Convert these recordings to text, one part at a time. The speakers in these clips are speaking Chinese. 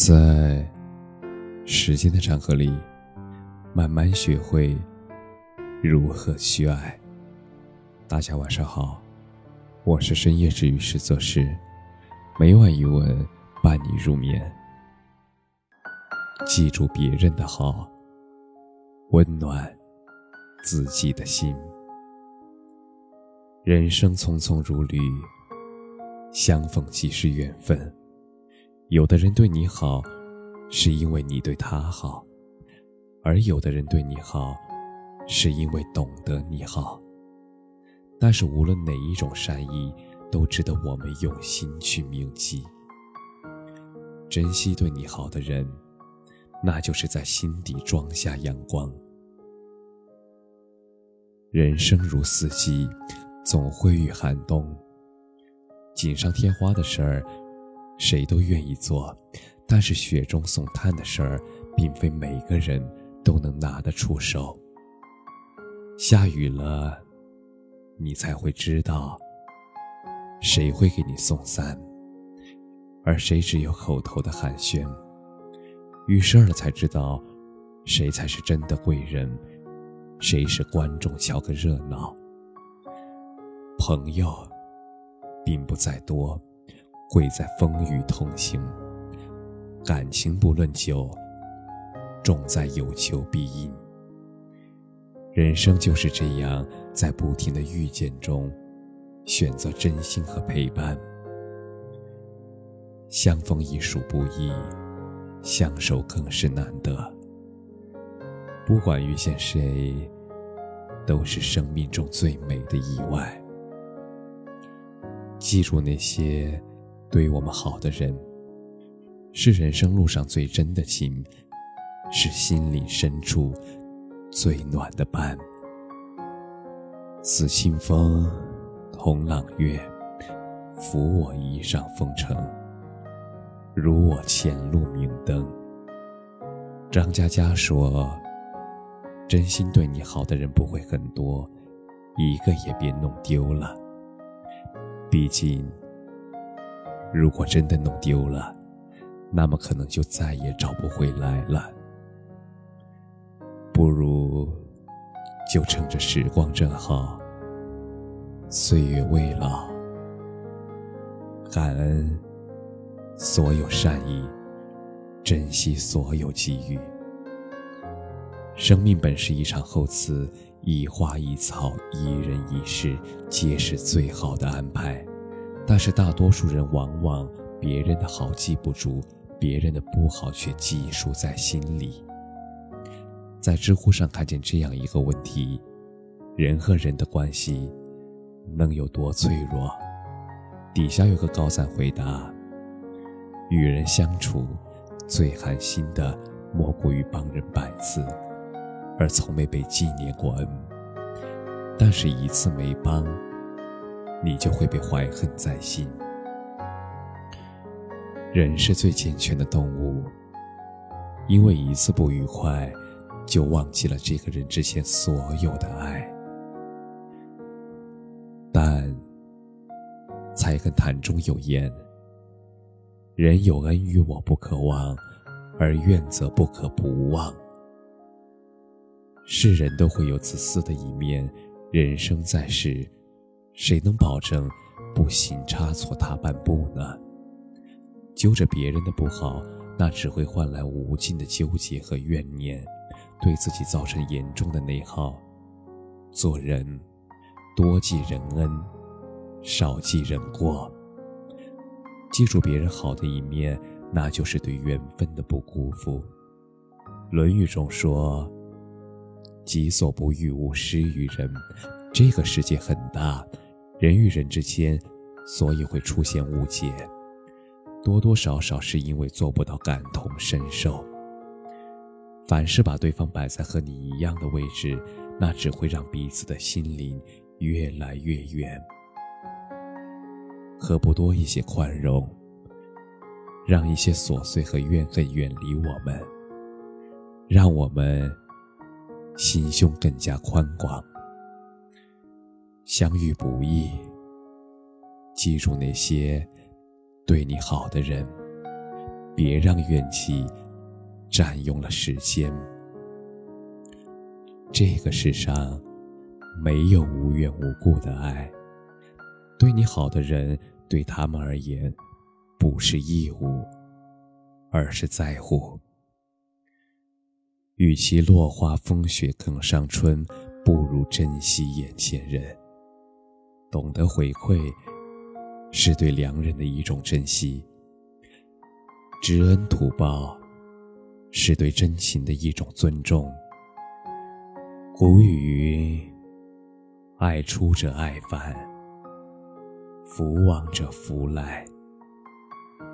在时间的长河里，慢慢学会如何去爱。大家晚上好，我是深夜治愈师泽师，每晚一文伴你入眠。记住别人的好，温暖自己的心。人生匆匆如旅，相逢即是缘分。有的人对你好，是因为你对他好；而有的人对你好，是因为懂得你好。但是无论哪一种善意，都值得我们用心去铭记。珍惜对你好的人，那就是在心底装下阳光。人生如四季。总会遇寒冬，锦上添花的事儿，谁都愿意做；但是雪中送炭的事儿，并非每个人都能拿得出手。下雨了，你才会知道，谁会给你送伞，而谁只有口头的寒暄。遇事儿了才知道，谁才是真的贵人，谁是观众瞧个热闹。朋友，并不在多，贵在风雨同行。感情不论久，重在有求必应。人生就是这样，在不停的遇见中，选择真心和陪伴。相逢已属不易，相守更是难得。不管遇见谁，都是生命中最美的意外。记住那些对我们好的人，是人生路上最真的情，是心里深处最暖的伴。似清风，同朗月，扶我一上风尘，如我前路明灯。张嘉佳说：“真心对你好的人不会很多，一个也别弄丢了。”毕竟，如果真的弄丢了，那么可能就再也找不回来了。不如就趁着时光正好，岁月未老，感恩所有善意，珍惜所有机遇。生命本是一场厚赐。一花一草，一人一事，皆是最好的安排。但是大多数人往往别人的好记不住，别人的不好却记述在心里。在知乎上看见这样一个问题：人和人的关系能有多脆弱？底下有个高赞回答：与人相处，最寒心的莫过于帮人百次。而从没被纪念过恩，但是一次没帮，你就会被怀恨在心。人是最健全的动物，因为一次不愉快，就忘记了这个人之前所有的爱。但菜根谭中有言：“人有恩于我不可忘，而怨则不可不忘。”世人都会有自私的一面，人生在世，谁能保证不行差错踏半步呢？揪着别人的不好，那只会换来无尽的纠结和怨念，对自己造成严重的内耗。做人，多记人恩，少记人过。记住别人好的一面，那就是对缘分的不辜负。《论语》中说。己所不欲，勿施于人。这个世界很大，人与人之间，所以会出现误解，多多少少是因为做不到感同身受。凡是把对方摆在和你一样的位置，那只会让彼此的心灵越来越远。何不多一些宽容，让一些琐碎和怨恨远离我们，让我们。心胸更加宽广。相遇不易，记住那些对你好的人，别让怨气占用了时间。这个世上没有无缘无故的爱，对你好的人，对他们而言，不是义务，而是在乎。与其落花风雪更上春，不如珍惜眼前人。懂得回馈，是对良人的一种珍惜；知恩图报，是对真情的一种尊重。古语云：“爱出者爱返，福往者福来。”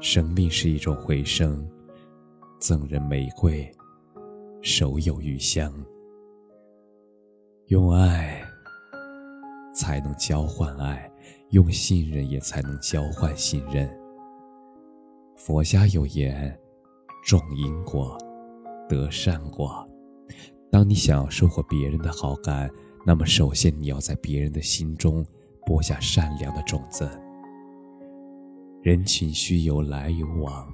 生命是一种回声，赠人玫瑰。手有余香，用爱才能交换爱，用信任也才能交换信任。佛家有言：种因果，得善果。当你想要收获别人的好感，那么首先你要在别人的心中播下善良的种子。人群需有来有往，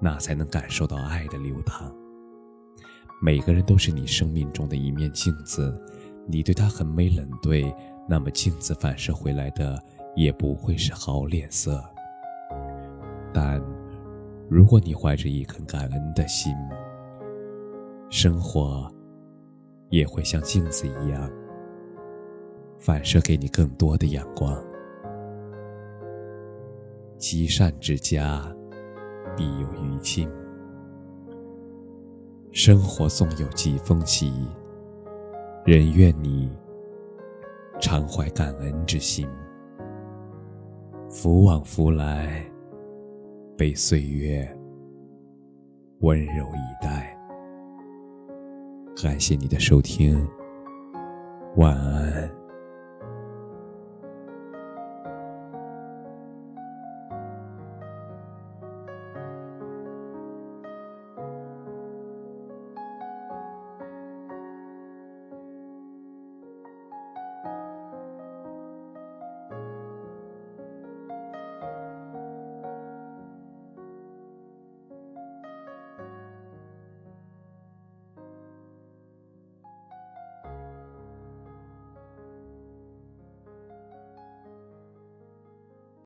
那才能感受到爱的流淌。每个人都是你生命中的一面镜子，你对他横眉冷对，那么镜子反射回来的也不会是好脸色。但，如果你怀着一颗感恩的心，生活也会像镜子一样，反射给你更多的阳光。积善之家，必有余庆。生活总有几风起，人愿你常怀感恩之心，福往福来，被岁月温柔以待。感谢你的收听，晚安。